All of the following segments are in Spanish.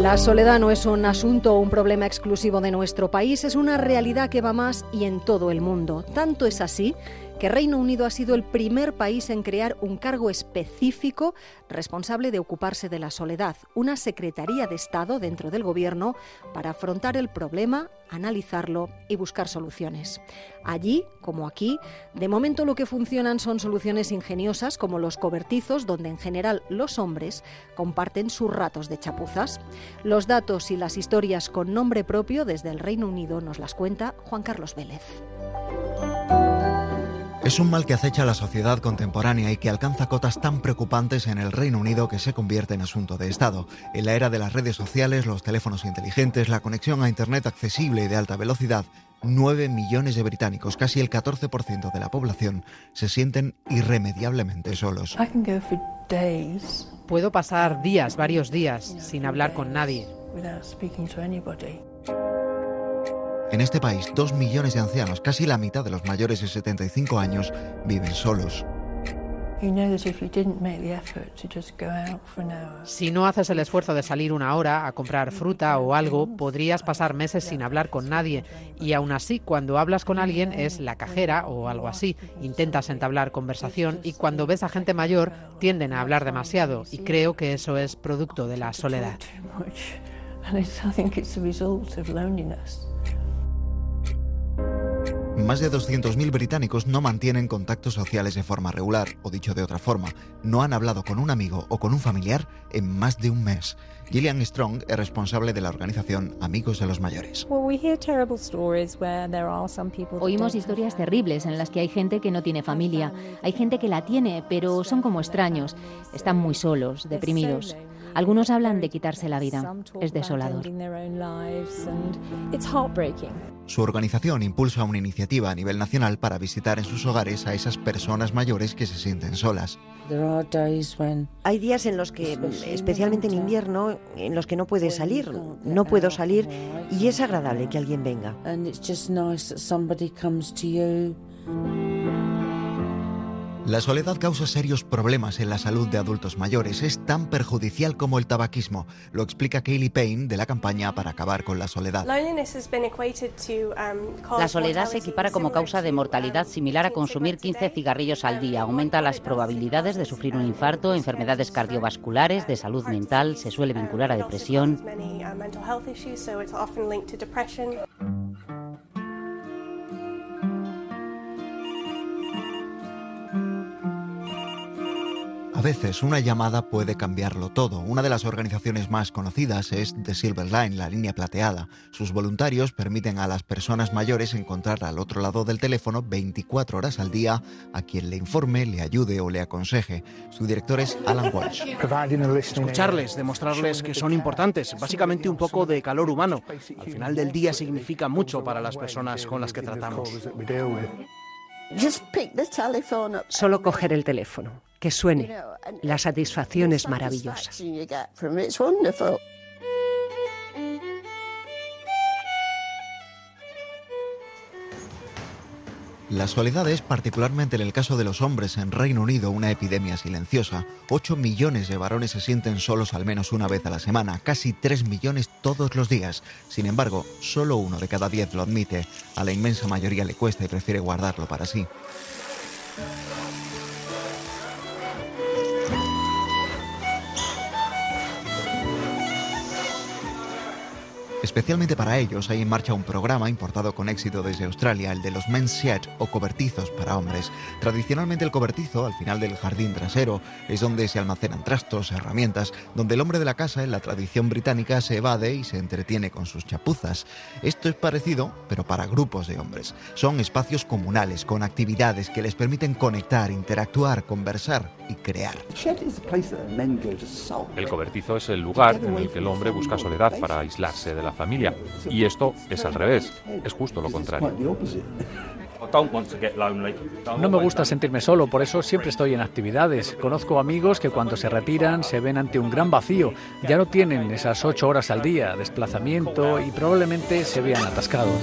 La soledad no es un asunto o un problema exclusivo de nuestro país, es una realidad que va más y en todo el mundo. Tanto es así que Reino Unido ha sido el primer país en crear un cargo específico responsable de ocuparse de la soledad, una Secretaría de Estado dentro del Gobierno para afrontar el problema, analizarlo y buscar soluciones. Allí, como aquí, de momento lo que funcionan son soluciones ingeniosas como los cobertizos, donde en general los hombres comparten sus ratos de chapuzas. Los datos y las historias con nombre propio desde el Reino Unido nos las cuenta Juan Carlos Vélez. Es un mal que acecha a la sociedad contemporánea y que alcanza cotas tan preocupantes en el Reino Unido que se convierte en asunto de Estado. En la era de las redes sociales, los teléfonos inteligentes, la conexión a Internet accesible y de alta velocidad, 9 millones de británicos, casi el 14% de la población, se sienten irremediablemente solos. Puedo pasar días, varios días, sin hablar con nadie. En este país, dos millones de ancianos, casi la mitad de los mayores de 75 años, viven solos. Si no haces el esfuerzo de salir una hora a comprar fruta o algo, podrías pasar meses sin hablar con nadie. Y aún así, cuando hablas con alguien es la cajera o algo así. Intentas entablar conversación y cuando ves a gente mayor tienden a hablar demasiado. Y creo que eso es producto de la soledad. Más de 200.000 británicos no mantienen contactos sociales de forma regular, o dicho de otra forma, no han hablado con un amigo o con un familiar en más de un mes. Gillian Strong es responsable de la organización Amigos de los Mayores. Oímos historias terribles en las que hay gente que no tiene familia, hay gente que la tiene, pero son como extraños, están muy solos, deprimidos. Algunos hablan de quitarse la vida. Es desolador. Su organización impulsa una iniciativa a nivel nacional para visitar en sus hogares a esas personas mayores que se sienten solas. Hay días en los que, especialmente en invierno, en los que no puedes salir, no puedo salir y es agradable que alguien venga. La soledad causa serios problemas en la salud de adultos mayores. Es tan perjudicial como el tabaquismo. Lo explica Kaylee Payne de la campaña para acabar con la soledad. Um, la soledad se equipara como causa de mortalidad similar a consumir 15 cigarrillos al día. Aumenta las probabilidades de sufrir un infarto, enfermedades cardiovasculares, de salud mental, se suele vincular a depresión. Veces una llamada puede cambiarlo todo. Una de las organizaciones más conocidas es The Silver Line, la línea plateada. Sus voluntarios permiten a las personas mayores encontrar al otro lado del teléfono 24 horas al día a quien le informe, le ayude o le aconseje. Su director es Alan Walsh. Escucharles, demostrarles que son importantes, básicamente un poco de calor humano. Al final del día significa mucho para las personas con las que tratamos. Solo coger el teléfono, que suene. La satisfacción es maravillosa. La soledad es, particularmente en el caso de los hombres en Reino Unido, una epidemia silenciosa. 8 millones de varones se sienten solos al menos una vez a la semana, casi 3 millones todos los días. Sin embargo, solo uno de cada 10 lo admite. A la inmensa mayoría le cuesta y prefiere guardarlo para sí. Especialmente para ellos hay en marcha un programa importado con éxito desde Australia, el de los men's shed o cobertizos para hombres. Tradicionalmente el cobertizo, al final del jardín trasero, es donde se almacenan trastos, herramientas, donde el hombre de la casa, en la tradición británica, se evade y se entretiene con sus chapuzas. Esto es parecido, pero para grupos de hombres. Son espacios comunales, con actividades que les permiten conectar, interactuar, conversar y crear. El cobertizo es el lugar en el que el hombre busca soledad para aislarse de la familia. Y esto es al revés, es justo lo contrario. No me gusta sentirme solo, por eso siempre estoy en actividades. Conozco amigos que cuando se retiran se ven ante un gran vacío. Ya no tienen esas ocho horas al día, desplazamiento y probablemente se vean atascados.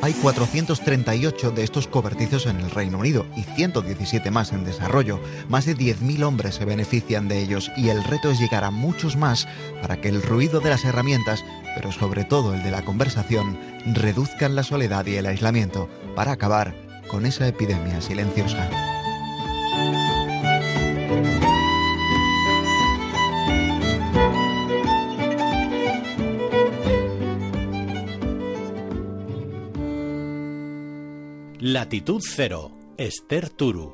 Hay 438 de estos cobertizos en el Reino Unido y 117 más en desarrollo. Más de 10.000 hombres se benefician de ellos y el reto es llegar a muchos más para que el ruido de las herramientas, pero sobre todo el de la conversación, reduzcan la soledad y el aislamiento para acabar con esa epidemia silenciosa. Latitud Cero, Esther Turu.